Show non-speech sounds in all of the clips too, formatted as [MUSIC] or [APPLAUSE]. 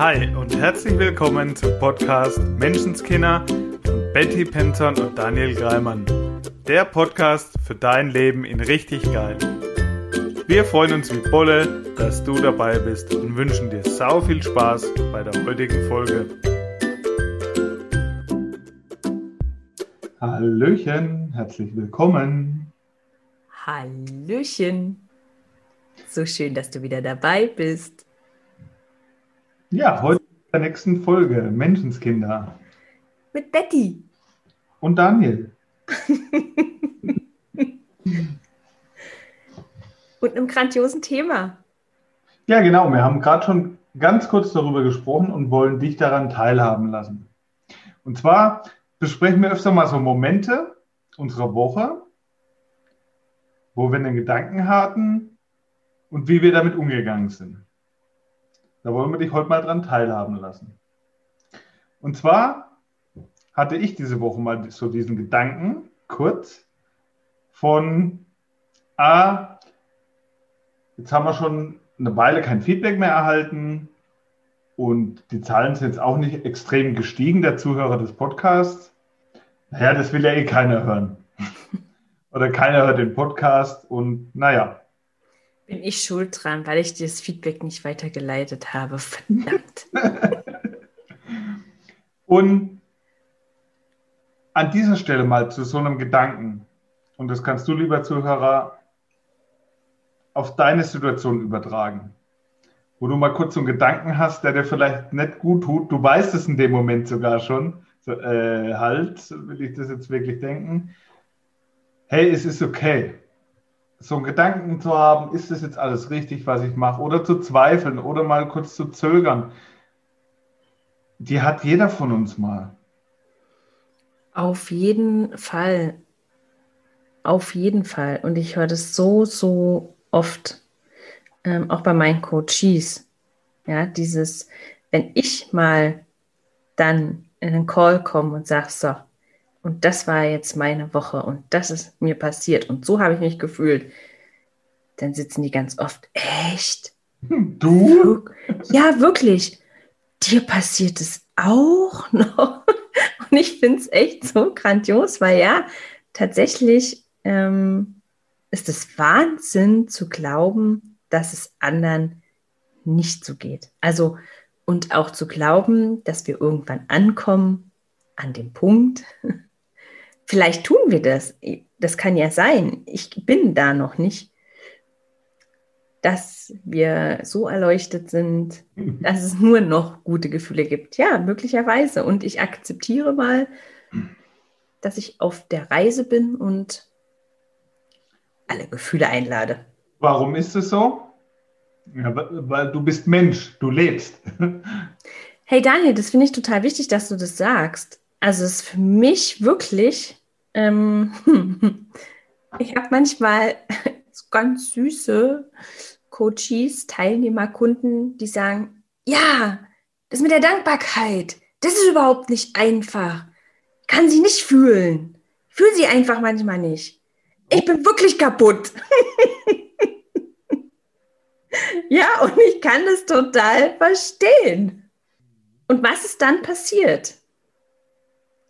Hi und herzlich willkommen zum Podcast Menschenskinder von Betty Penton und Daniel Greimann. Der Podcast für dein Leben in richtig geil. Wir freuen uns wie Bolle, dass du dabei bist und wünschen dir sau viel Spaß bei der heutigen Folge. Hallöchen, herzlich willkommen. Hallöchen. So schön, dass du wieder dabei bist. Ja, heute in der nächsten Folge Menschenskinder. Mit Betty. Und Daniel. [LAUGHS] Und einem grandiosen Thema. Ja, genau. Wir haben gerade schon ganz kurz darüber gesprochen und wollen dich daran teilhaben lassen. Und zwar besprechen wir öfter mal so Momente unserer Woche, wo wir einen Gedanken hatten und wie wir damit umgegangen sind. Da wollen wir dich heute mal dran teilhaben lassen. Und zwar hatte ich diese Woche mal so diesen Gedanken, kurz, von, ah, jetzt haben wir schon eine Weile kein Feedback mehr erhalten und die Zahlen sind jetzt auch nicht extrem gestiegen, der Zuhörer des Podcasts. Naja, das will ja eh keiner hören. [LAUGHS] Oder keiner hört den Podcast und naja, bin ich schuld dran, weil ich das Feedback nicht weitergeleitet habe. Verdammt. [LAUGHS] Und an dieser Stelle mal zu so einem Gedanken, und das kannst du, lieber Zuhörer, auf deine Situation übertragen. Wo du mal kurz so einen Gedanken hast, der dir vielleicht nicht gut tut. Du weißt es in dem Moment sogar schon. So, äh, halt, will ich das jetzt wirklich denken? Hey, es ist okay so einen Gedanken zu haben, ist das jetzt alles richtig, was ich mache, oder zu zweifeln oder mal kurz zu zögern, die hat jeder von uns mal. Auf jeden Fall. Auf jeden Fall. Und ich höre das so, so oft, ähm, auch bei meinen Coaches. Ja, dieses, wenn ich mal dann in einen Call komme und sage, so, und das war jetzt meine Woche und das ist mir passiert und so habe ich mich gefühlt. Dann sitzen die ganz oft, echt? Du? Ja, wirklich. Dir passiert es auch [LAUGHS] noch. Und ich finde es echt so grandios, weil ja, tatsächlich ähm, ist es Wahnsinn zu glauben, dass es anderen nicht so geht. Also, und auch zu glauben, dass wir irgendwann ankommen an dem Punkt, Vielleicht tun wir das. Das kann ja sein. Ich bin da noch nicht. Dass wir so erleuchtet sind, dass es nur noch gute Gefühle gibt. Ja, möglicherweise. Und ich akzeptiere mal, dass ich auf der Reise bin und alle Gefühle einlade. Warum ist es so? Ja, weil du bist Mensch, du lebst. Hey Daniel, das finde ich total wichtig, dass du das sagst. Also es ist für mich wirklich ähm, [LAUGHS] ich habe manchmal [LAUGHS] ganz süße Coaches, Teilnehmerkunden, die sagen, ja, das mit der Dankbarkeit, das ist überhaupt nicht einfach. Kann sie nicht fühlen. Fühl sie einfach manchmal nicht. Ich bin wirklich kaputt. [LAUGHS] ja, und ich kann das total verstehen. Und was ist dann passiert?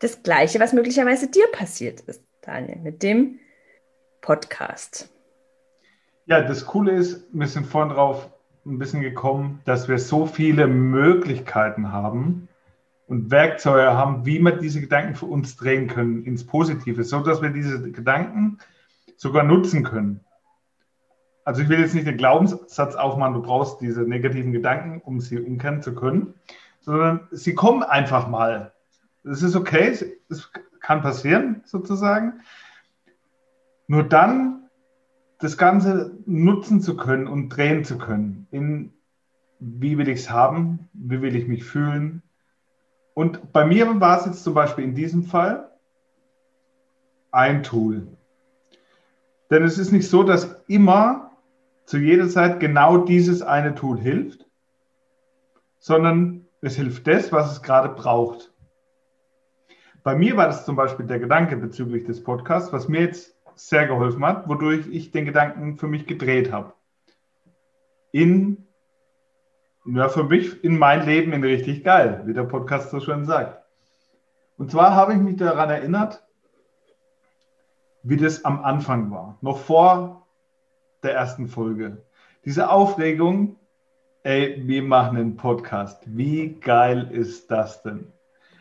Das Gleiche, was möglicherweise dir passiert ist, Daniel, mit dem Podcast. Ja, das Coole ist, wir sind vorhin drauf ein bisschen gekommen, dass wir so viele Möglichkeiten haben und Werkzeuge haben, wie wir diese Gedanken für uns drehen können ins Positive, so dass wir diese Gedanken sogar nutzen können. Also ich will jetzt nicht den Glaubenssatz aufmachen, du brauchst diese negativen Gedanken, um sie umkehren zu können, sondern sie kommen einfach mal. Es ist okay, es kann passieren sozusagen. Nur dann das Ganze nutzen zu können und drehen zu können. In wie will ich es haben, wie will ich mich fühlen. Und bei mir war es jetzt zum Beispiel in diesem Fall ein Tool. Denn es ist nicht so, dass immer zu jeder Zeit genau dieses eine Tool hilft, sondern es hilft das, was es gerade braucht. Bei mir war das zum Beispiel der Gedanke bezüglich des Podcasts, was mir jetzt sehr geholfen hat, wodurch ich den Gedanken für mich gedreht habe. In, Ja, für mich in mein Leben in richtig geil, wie der Podcast so schön sagt. Und zwar habe ich mich daran erinnert, wie das am Anfang war, noch vor der ersten Folge. Diese Aufregung, ey, wir machen einen Podcast. Wie geil ist das denn?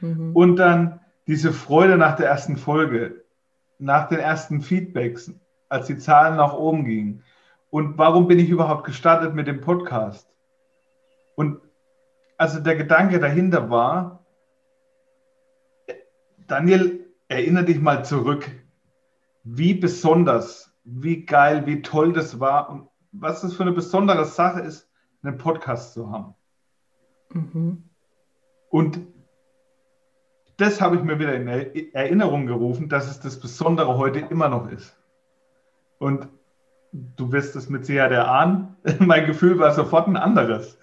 Mhm. Und dann diese Freude nach der ersten Folge, nach den ersten Feedbacks, als die Zahlen nach oben gingen. Und warum bin ich überhaupt gestartet mit dem Podcast? Und also der Gedanke dahinter war, Daniel, erinnere dich mal zurück, wie besonders, wie geil, wie toll das war und was das für eine besondere Sache ist, einen Podcast zu haben. Mhm. Und das habe ich mir wieder in Erinnerung gerufen, dass es das Besondere heute immer noch ist. Und du wirst es mit Sicherheit erahnen, [LAUGHS] mein Gefühl war sofort ein anderes.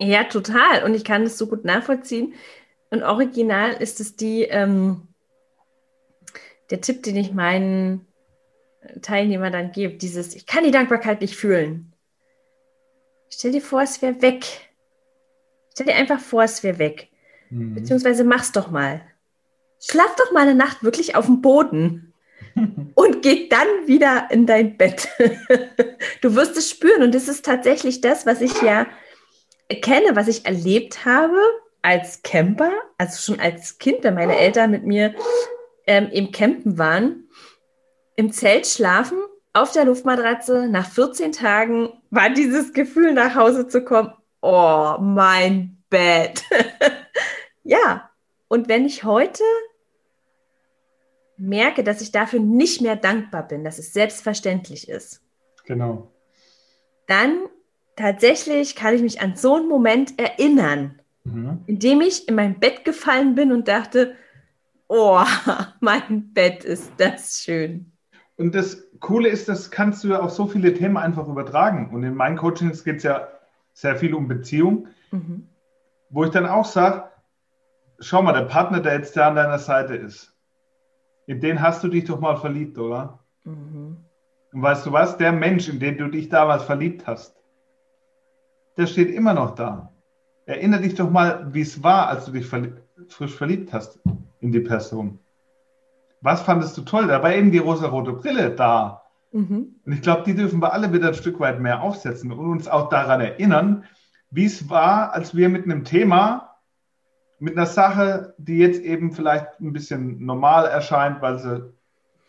Ja, total. Und ich kann das so gut nachvollziehen. Und original ist es die, ähm, der Tipp, den ich meinen Teilnehmern dann gebe, dieses, ich kann die Dankbarkeit nicht fühlen. Stell dir vor, es wäre weg. Stell dir einfach vor, es wäre weg. Mhm. Beziehungsweise mach's doch mal. Schlaf doch mal eine Nacht wirklich auf dem Boden [LAUGHS] und geh dann wieder in dein Bett. [LAUGHS] du wirst es spüren und das ist tatsächlich das, was ich ja kenne, was ich erlebt habe als Camper, also schon als Kind, wenn meine Eltern mit mir ähm, im Campen waren, im Zelt schlafen, auf der Luftmatratze. Nach 14 Tagen war dieses Gefühl, nach Hause zu kommen, oh, mein Bett. [LAUGHS] ja, und wenn ich heute merke, dass ich dafür nicht mehr dankbar bin, dass es selbstverständlich ist. Genau. Dann tatsächlich kann ich mich an so einen Moment erinnern, mhm. in dem ich in mein Bett gefallen bin und dachte, oh, [LAUGHS] mein Bett ist das schön. Und das Coole ist, das kannst du ja auf so viele Themen einfach übertragen. Und in meinen Coachings geht es ja sehr viel um Beziehung, mhm. wo ich dann auch sage, schau mal, der Partner, der jetzt da an deiner Seite ist, in den hast du dich doch mal verliebt, oder? Mhm. Und weißt du was? Der Mensch, in den du dich damals verliebt hast, der steht immer noch da. Erinnere dich doch mal, wie es war, als du dich verli frisch verliebt hast in die Person. Was fandest du toll? Da war eben die rosa-rote Brille da. Mhm. Und ich glaube, die dürfen wir alle wieder ein Stück weit mehr aufsetzen und uns auch daran erinnern, wie es war, als wir mit einem Thema, mit einer Sache, die jetzt eben vielleicht ein bisschen normal erscheint, weil sie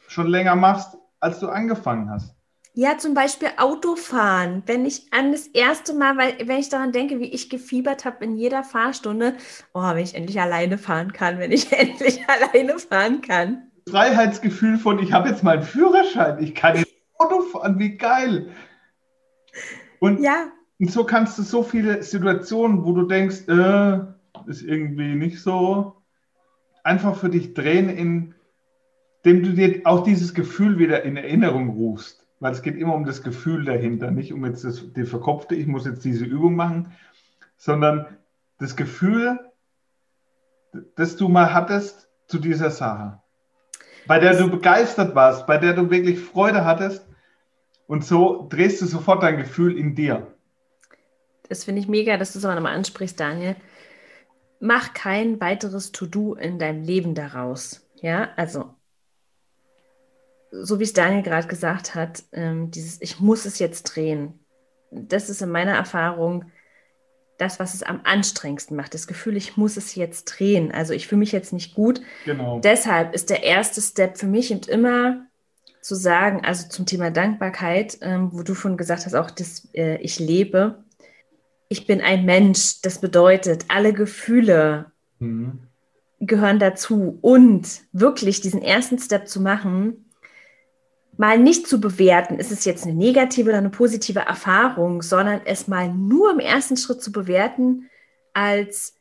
schon länger machst, als du angefangen hast. Ja, zum Beispiel Autofahren. Wenn ich an das erste Mal, weil wenn ich daran denke, wie ich gefiebert habe in jeder Fahrstunde, oh, wenn ich endlich alleine fahren kann, wenn ich [LAUGHS] endlich alleine fahren kann. Freiheitsgefühl von, ich habe jetzt meinen Führerschein, ich kann jetzt Auto fahren, wie geil. Und, ja. und so kannst du so viele Situationen, wo du denkst, äh, ist irgendwie nicht so, einfach für dich drehen, indem du dir auch dieses Gefühl wieder in Erinnerung rufst. Weil es geht immer um das Gefühl dahinter, nicht um jetzt das, die verkopfte, ich muss jetzt diese Übung machen, sondern das Gefühl, das du mal hattest zu dieser Sache, bei der du begeistert warst, bei der du wirklich Freude hattest. Und so drehst du sofort dein Gefühl in dir. Das finde ich mega, dass du es aber nochmal ansprichst, Daniel. Mach kein weiteres To-Do in deinem Leben daraus. Ja, also so wie es Daniel gerade gesagt hat, ähm, dieses Ich muss es jetzt drehen. Das ist in meiner Erfahrung das, was es am anstrengendsten macht. Das Gefühl, ich muss es jetzt drehen. Also ich fühle mich jetzt nicht gut. Genau. Deshalb ist der erste Step für mich und immer zu sagen, also zum Thema Dankbarkeit, ähm, wo du schon gesagt hast, auch das äh, Ich lebe. Ich bin ein Mensch. Das bedeutet, alle Gefühle mhm. gehören dazu. Und wirklich diesen ersten Step zu machen, mal nicht zu bewerten, ist es jetzt eine negative oder eine positive Erfahrung, sondern es mal nur im ersten Schritt zu bewerten als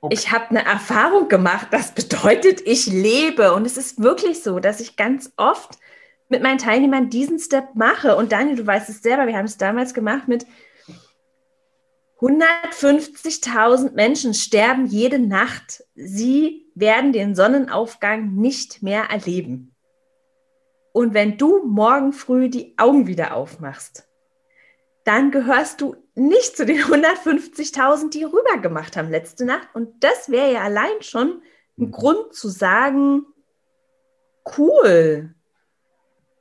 okay. ich habe eine Erfahrung gemacht, das bedeutet, ich lebe. Und es ist wirklich so, dass ich ganz oft mit meinen Teilnehmern diesen Step mache. Und Daniel, du weißt es selber, wir haben es damals gemacht mit 150.000 Menschen sterben jede Nacht. Sie werden den Sonnenaufgang nicht mehr erleben. Und wenn du morgen früh die Augen wieder aufmachst, dann gehörst du nicht zu den 150.000, die rüber gemacht haben letzte Nacht. Und das wäre ja allein schon ein Mhm. Grund zu sagen, cool.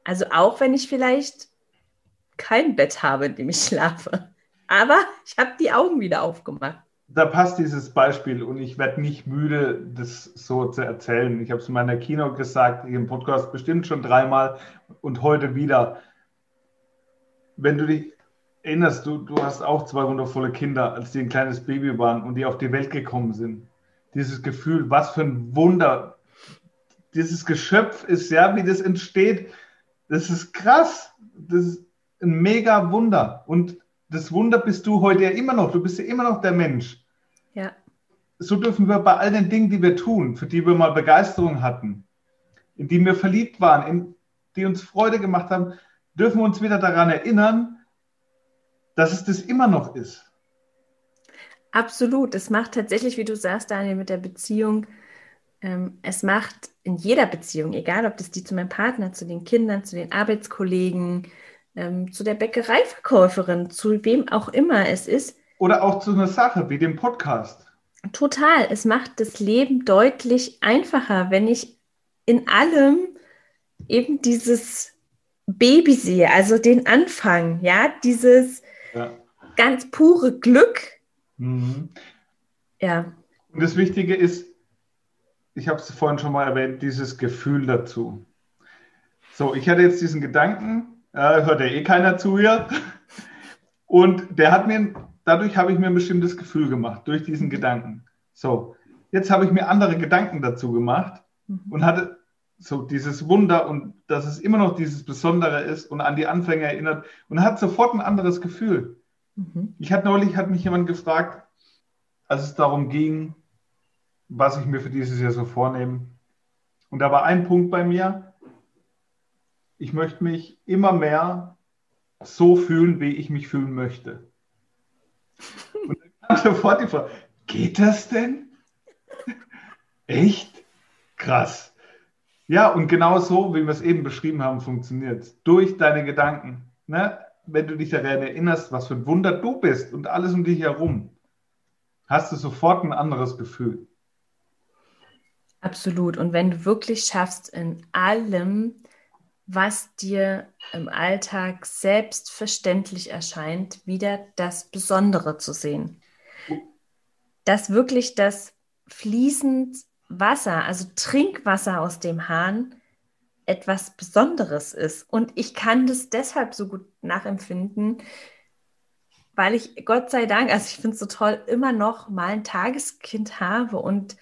Also auch wenn ich vielleicht kein Bett habe, in dem ich schlafe. Aber ich habe die Augen wieder aufgemacht. Da passt dieses Beispiel und ich werde nicht müde, das so zu erzählen. Ich habe es in meiner Kino gesagt, im Podcast bestimmt schon dreimal und heute wieder. Wenn du dich erinnerst, du, du hast auch zwei wundervolle Kinder, als die ein kleines Baby waren und die auf die Welt gekommen sind. Dieses Gefühl, was für ein Wunder. Dieses Geschöpf ist ja, wie das entsteht. Das ist krass. Das ist ein mega Wunder. Und das Wunder bist du heute ja immer noch. Du bist ja immer noch der Mensch. Ja. So dürfen wir bei all den Dingen, die wir tun, für die wir mal Begeisterung hatten, in die wir verliebt waren, in die uns Freude gemacht haben, dürfen wir uns wieder daran erinnern, dass es das immer noch ist. Absolut. Es macht tatsächlich, wie du sagst, Daniel, mit der Beziehung, ähm, es macht in jeder Beziehung, egal ob das die zu meinem Partner, zu den Kindern, zu den Arbeitskollegen, ähm, zu der Bäckereiverkäuferin, zu wem auch immer es ist, Oder auch zu einer Sache wie dem Podcast. total. Es macht das Leben deutlich einfacher, wenn ich in allem eben dieses Baby sehe, also den Anfang, ja, dieses Ja. ganz pure Glück. Mhm. Ja, Und das Wichtige ist, ich habe es vorhin schon mal erwähnt, dieses Gefühl dazu. So, ich hatte jetzt diesen Gedanken, äh, hört ja eh keiner zu hier. Und der hat mir, dadurch habe ich mir ein bestimmtes Gefühl gemacht, durch diesen Gedanken. So, jetzt habe ich mir andere Gedanken dazu gemacht Mhm. und hatte so dieses Wunder und dass es immer noch dieses Besondere ist und an die Anfänge erinnert und hat sofort ein anderes Gefühl. Mhm. Ich hatte neulich, hat mich jemand gefragt, als es darum ging, was ich mir für dieses Jahr so vornehme. Und da war ein Punkt bei mir, ich möchte mich immer mehr so fühlen, wie ich mich fühlen möchte. Und dann kam sofort die Frage, geht das denn? Echt? Krass. Ja, und genau so, wie wir es eben beschrieben haben, funktioniert es. Durch deine Gedanken. Ne? Wenn du dich daran erinnerst, was für ein Wunder du bist und alles um dich herum, hast du sofort ein anderes Gefühl. Absolut. Und wenn du wirklich schaffst, in allem, was dir im Alltag selbstverständlich erscheint, wieder das Besondere zu sehen. Dass wirklich das fließend Wasser, also Trinkwasser aus dem Hahn, etwas Besonderes ist. Und ich kann das deshalb so gut nachempfinden, weil ich Gott sei Dank, also ich finde es so toll, immer noch mal ein Tageskind habe und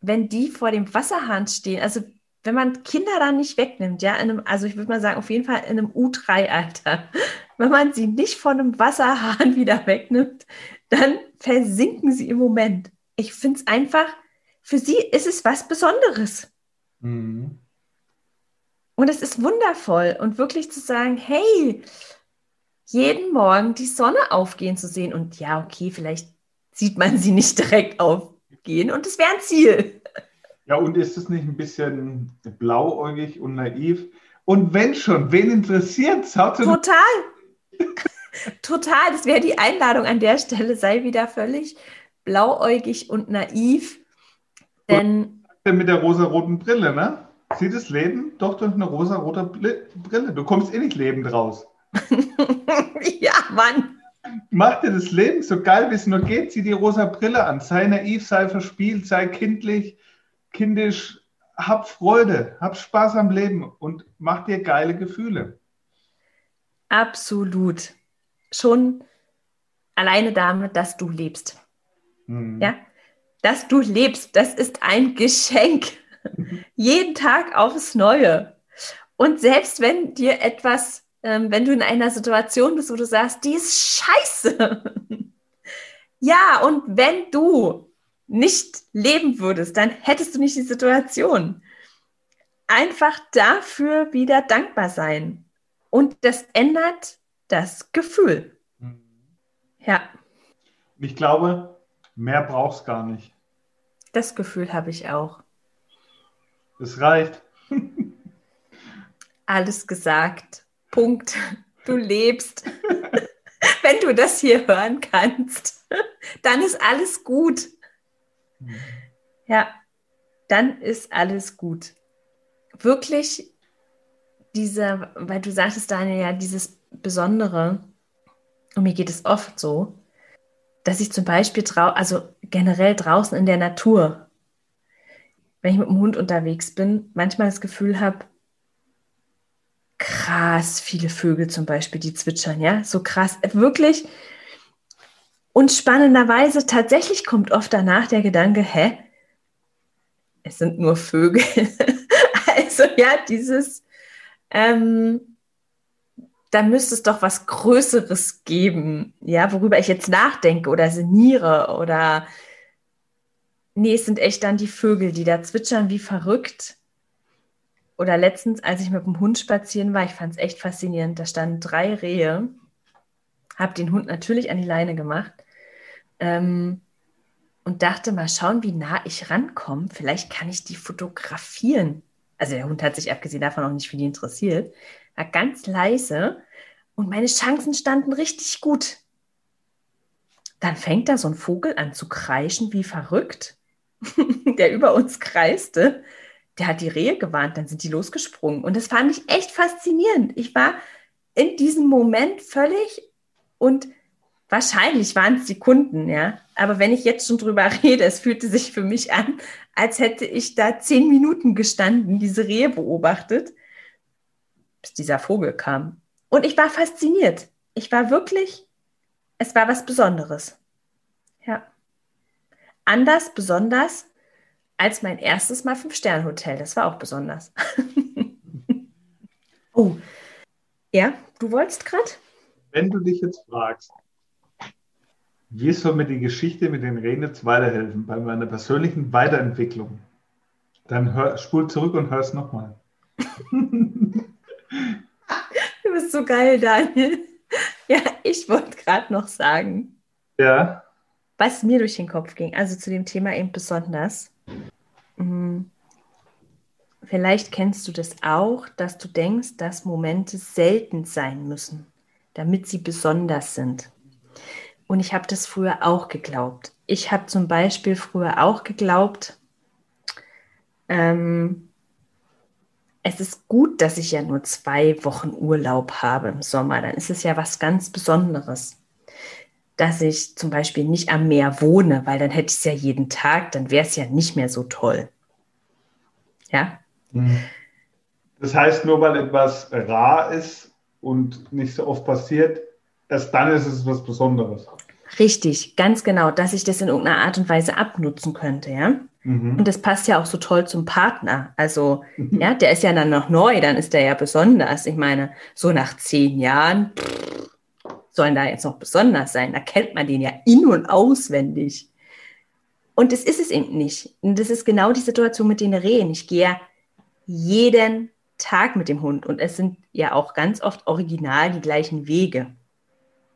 wenn die vor dem Wasserhahn stehen, also wenn man Kinder dann nicht wegnimmt, ja, in einem, also ich würde mal sagen, auf jeden Fall in einem U3-Alter, [LAUGHS] wenn man sie nicht von einem Wasserhahn [LAUGHS] wieder wegnimmt, dann versinken sie im Moment. Ich finde es einfach, für sie ist es was Besonderes. Mhm. Und es ist wundervoll. Und wirklich zu sagen, hey, jeden Morgen die Sonne aufgehen zu sehen. Und ja, okay, vielleicht sieht man sie nicht [LAUGHS] direkt aufgehen. Und es wäre ein Ziel. Ja, und ist es nicht ein bisschen blauäugig und naiv? Und wenn schon, wen interessiert es? Total. [LAUGHS] Total. Das wäre die Einladung an der Stelle. Sei wieder völlig blauäugig und naiv. Denn Mit der rosa-roten Brille, ne? Sieht das Leben doch durch eine rosa-rote Brille. Du kommst eh nicht lebend raus. [LAUGHS] ja, Mann. Mach dir das Leben so geil, wie es nur geht. Zieh die rosa Brille an. Sei naiv, sei verspielt, sei kindlich, kindisch. Hab Freude, hab Spaß am Leben und mach dir geile Gefühle. Absolut. Schon alleine damit, dass du lebst. Hm. Ja, dass du lebst, das ist ein Geschenk. [LAUGHS] Jeden Tag aufs Neue. Und selbst wenn dir etwas, ähm, wenn du in einer Situation bist, wo du sagst, die ist scheiße. [LAUGHS] ja, und wenn du nicht leben würdest, dann hättest du nicht die Situation. Einfach dafür wieder dankbar sein. Und das ändert das Gefühl. Hm. Ja, Ich glaube, mehr brauchst gar nicht. das Gefühl habe ich auch. Es reicht. [LAUGHS] Alles gesagt. Punkt. Du lebst. [LAUGHS] Wenn du das hier hören kannst, [LAUGHS] dann ist alles gut. Ja, dann ist alles gut. Wirklich dieser, weil du sagtest, Daniel, ja, dieses Besondere, und mir geht es oft so, dass ich zum Beispiel, drau also generell draußen in der Natur, wenn ich mit dem Hund unterwegs bin, manchmal das Gefühl habe, krass viele Vögel zum Beispiel, die zwitschern, ja, so krass, wirklich. Und spannenderweise tatsächlich kommt oft danach der Gedanke, hä, es sind nur Vögel. [LAUGHS] also ja, dieses, ähm, da müsste es doch was Größeres geben, ja, worüber ich jetzt nachdenke oder sinniere oder nee, es sind echt dann die Vögel, die da zwitschern wie verrückt. Oder letztens, als ich mit dem Hund spazieren war, ich fand es echt faszinierend, da standen drei Rehe, habe den Hund natürlich an die Leine gemacht ähm, und dachte, mal schauen, wie nah ich rankomme. Vielleicht kann ich die fotografieren. Also der Hund hat sich abgesehen davon auch nicht für die interessiert. War ganz leise und meine Chancen standen richtig gut. Dann fängt da so ein Vogel an zu kreischen wie verrückt, [LAUGHS] der über uns kreiste. Der hat die Rehe gewarnt, dann sind die losgesprungen. Und das fand ich echt faszinierend. Ich war in diesem Moment völlig und wahrscheinlich waren es Sekunden, ja. Aber wenn ich jetzt schon drüber [LAUGHS] rede, es fühlte sich für mich an, als hätte ich da zehn Minuten gestanden, diese Rehe beobachtet, bis dieser Vogel kam. Und ich war fasziniert. Ich war wirklich, es war was Besonderes. Ja. Anders, besonders als mein erstes Mal Fünf-Sterne-Hotel. Das war auch besonders. [LAUGHS] oh, ja, du wolltest gerade? Wenn du dich jetzt fragst, wie soll mir die Geschichte mit den jetzt weiterhelfen bei meiner persönlichen Weiterentwicklung? Dann hör, spul zurück und hör es nochmal. [LAUGHS] du bist so geil, Daniel. [LAUGHS] Ja, ich wollte gerade noch sagen. Ja. Was mir durch den Kopf ging, also zu dem Thema eben besonders. Hm, vielleicht kennst du das auch, dass du denkst, dass Momente selten sein müssen, damit sie besonders sind. Und ich habe das früher auch geglaubt. Ich habe zum Beispiel früher auch geglaubt, ähm, es ist gut, dass ich ja nur zwei Wochen Urlaub habe im Sommer. Dann ist es ja was ganz Besonderes. Dass ich zum Beispiel nicht am Meer wohne, weil dann hätte ich es ja jeden Tag, dann wäre es ja nicht mehr so toll. Ja? Mhm. Das heißt, nur weil etwas rar ist und nicht so oft passiert, erst dann ist es was Besonderes. Richtig, ganz genau, dass ich das in irgendeiner Art und Weise abnutzen könnte, ja. Mhm. Und das passt ja auch so toll zum Partner. Also, mhm. ja, der ist ja dann noch neu, dann ist der ja besonders. Ich meine, so nach zehn Jahren pff, sollen da jetzt noch besonders sein. Da kennt man den ja in- und auswendig. Und das ist es eben nicht. Und das ist genau die Situation mit den Rehen. Ich gehe jeden Tag mit dem Hund und es sind ja auch ganz oft original die gleichen Wege.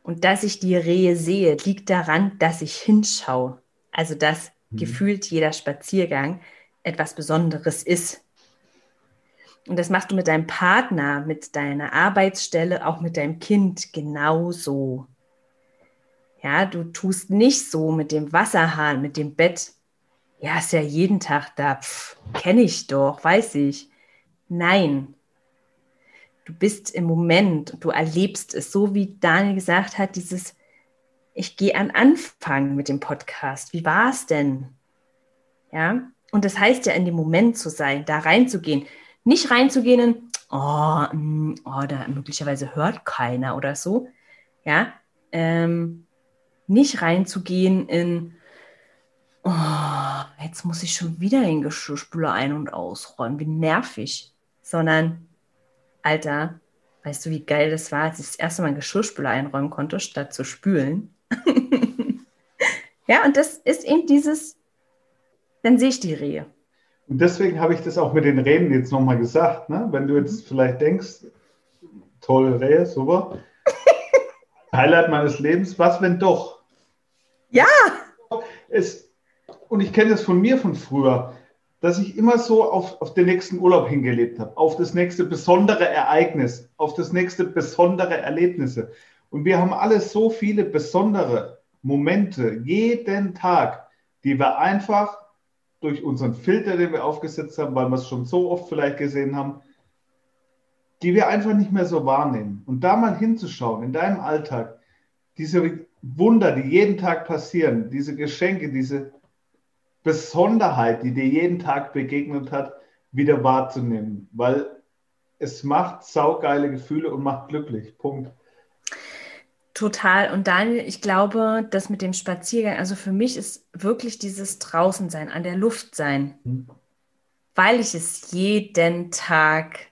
Und dass ich die Rehe sehe, liegt daran, dass ich hinschaue. Also dass mhm. gefühlt jeder Spaziergang etwas Besonderes ist. Und das machst du mit deinem Partner, mit deiner Arbeitsstelle, auch mit deinem Kind genauso. Ja, du tust nicht so mit dem Wasserhahn, mit dem Bett. Ja, ist ja jeden Tag da. Kenne ich doch, weiß ich. Nein, du bist im Moment, du erlebst es, so wie Daniel gesagt hat, dieses, ich gehe an Anfang mit dem Podcast. Wie war es denn? Ja, und das heißt ja, in dem Moment zu sein, da reinzugehen. Nicht reinzugehen in, oh, mm, oh da möglicherweise hört keiner oder so. Ja, ähm, nicht reinzugehen in, oh, jetzt muss ich schon wieder den Geschirrspüler ein- und ausräumen, wie nervig, sondern Alter, weißt du, wie geil das war, als ich das erste Mal einen Geschirrspüler einräumen konnte, statt zu spülen? [LAUGHS] ja, und das ist eben dieses, dann sehe ich die Rehe. Und deswegen habe ich das auch mit den Rehen jetzt nochmal gesagt. Ne? Wenn du jetzt vielleicht denkst, toll, Rehe, super. [LAUGHS] Highlight meines Lebens, was wenn doch? Ja! Es, und ich kenne das von mir von früher dass ich immer so auf, auf den nächsten Urlaub hingelebt habe, auf das nächste besondere Ereignis, auf das nächste besondere Erlebnisse. Und wir haben alle so viele besondere Momente jeden Tag, die wir einfach durch unseren Filter, den wir aufgesetzt haben, weil wir es schon so oft vielleicht gesehen haben, die wir einfach nicht mehr so wahrnehmen. Und da mal hinzuschauen in deinem Alltag, diese Wunder, die jeden Tag passieren, diese Geschenke, diese Besonderheit, die dir jeden Tag begegnet hat, wieder wahrzunehmen, weil es macht saugeile Gefühle und macht glücklich. Punkt. Total. Und Daniel, ich glaube, das mit dem Spaziergang, also für mich ist wirklich dieses Draußensein, an der Luft sein, mhm. weil ich es jeden Tag,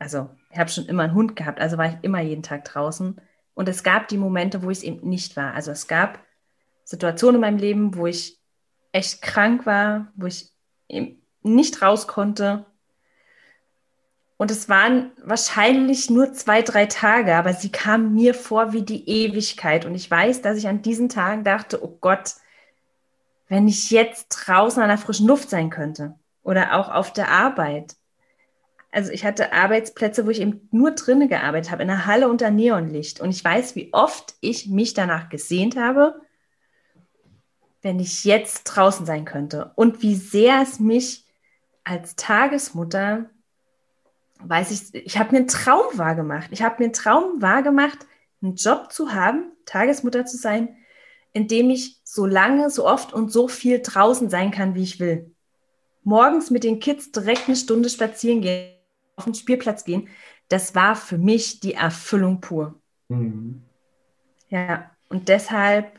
also ich habe schon immer einen Hund gehabt, also war ich immer jeden Tag draußen. Und es gab die Momente, wo ich es eben nicht war. Also es gab Situationen in meinem Leben, wo ich echt krank war, wo ich eben nicht raus konnte, und es waren wahrscheinlich nur zwei, drei Tage, aber sie kamen mir vor wie die Ewigkeit. Und ich weiß, dass ich an diesen Tagen dachte, oh Gott, wenn ich jetzt draußen an der frischen Luft sein könnte oder auch auf der Arbeit. Also ich hatte Arbeitsplätze, wo ich eben nur drinnen gearbeitet habe, in der Halle unter Neonlicht. Und ich weiß, wie oft ich mich danach gesehnt habe, wenn ich jetzt draußen sein könnte. Und wie sehr es mich als Tagesmutter weiß ich, ich habe mir einen Traum wahrgemacht. Ich habe mir einen Traum wahrgemacht, einen Job zu haben, Tagesmutter zu sein, in dem ich so lange, so oft und so viel draußen sein kann, wie ich will. Morgens mit den Kids direkt eine Stunde spazieren gehen, auf den Spielplatz gehen, das war für mich die Erfüllung pur. Mhm. Ja, und deshalb,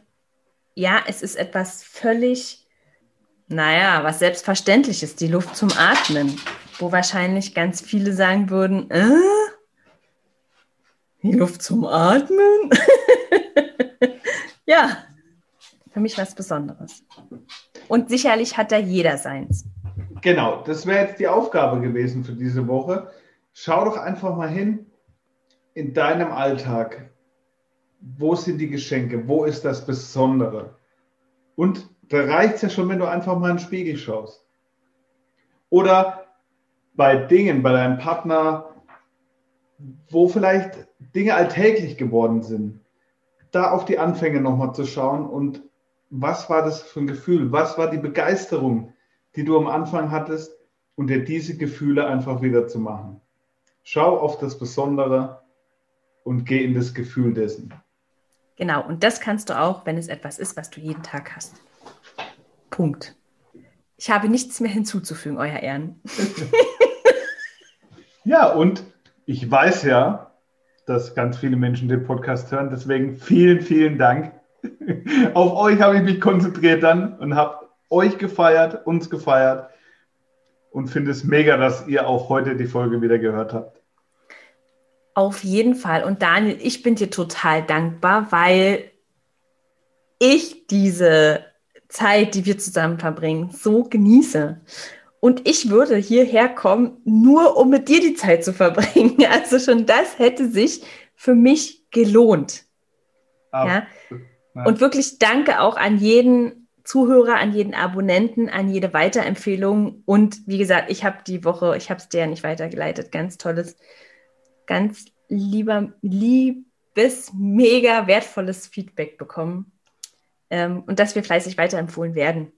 ja, es ist etwas völlig, naja, was selbstverständlich ist, die Luft zum Atmen wo wahrscheinlich ganz viele sagen würden, äh, die Luft zum Atmen. [LAUGHS] ja, für mich was Besonderes. Und sicherlich hat da jeder seins. Genau, das wäre jetzt die Aufgabe gewesen für diese Woche. Schau doch einfach mal hin in deinem Alltag. Wo sind die Geschenke? Wo ist das Besondere? Und da reicht es ja schon, wenn du einfach mal in den Spiegel schaust. Oder bei Dingen, bei deinem Partner, wo vielleicht Dinge alltäglich geworden sind, da auf die Anfänge nochmal zu schauen und was war das für ein Gefühl? Was war die Begeisterung, die du am Anfang hattest und dir diese Gefühle einfach wieder zu machen? Schau auf das Besondere und geh in das Gefühl dessen. Genau, und das kannst du auch, wenn es etwas ist, was du jeden Tag hast. Punkt. Ich habe nichts mehr hinzuzufügen, Euer Ehren. [LAUGHS] Ja, und ich weiß ja, dass ganz viele Menschen den Podcast hören. Deswegen vielen, vielen Dank. [LAUGHS] Auf euch habe ich mich konzentriert dann und habe euch gefeiert, uns gefeiert und finde es mega, dass ihr auch heute die Folge wieder gehört habt. Auf jeden Fall. Und Daniel, ich bin dir total dankbar, weil ich diese Zeit, die wir zusammen verbringen, so genieße. Und ich würde hierher kommen, nur um mit dir die Zeit zu verbringen. [LAUGHS] Also schon das hätte sich für mich gelohnt. Oh. Ja? Und wirklich danke auch an jeden Zuhörer, an jeden Abonnenten, an jede Weiterempfehlung. Und wie gesagt, ich habe die Woche, ich habe es dir ja nicht weitergeleitet, ganz tolles, ganz lieber, liebes, mega wertvolles Feedback bekommen. Ähm, und dass wir fleißig weiterempfohlen werden.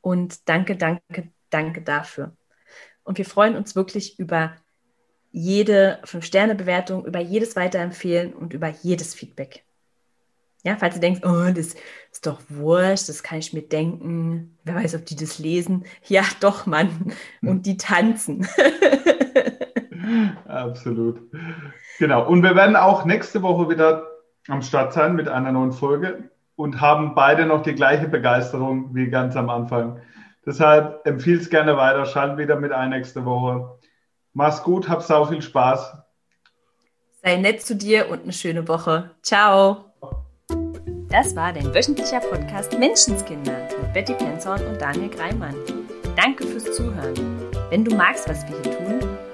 Und danke, danke, Danke dafür. Und wir freuen uns wirklich über jede Fünf-Sterne-Bewertung, über jedes Weiterempfehlen und über jedes Feedback. Ja, falls du denkst, oh, das ist doch wurscht, das kann ich mir denken. Wer weiß, ob die das lesen. Ja, doch, Mann. Und die tanzen. [LAUGHS] Absolut. Genau. Und wir werden auch nächste Woche wieder am Start sein mit einer neuen Folge und haben beide noch die gleiche Begeisterung wie ganz am Anfang. Deshalb empfiehl es gerne weiter, schalt wieder mit ein nächste Woche. Mach's gut, hab sau viel Spaß. Sei nett zu dir und eine schöne Woche. Ciao. Das war dein wöchentlicher Podcast Menschenskinder mit Betty Penzorn und Daniel Greimann. Danke fürs Zuhören. Wenn du magst, was wir hier tun,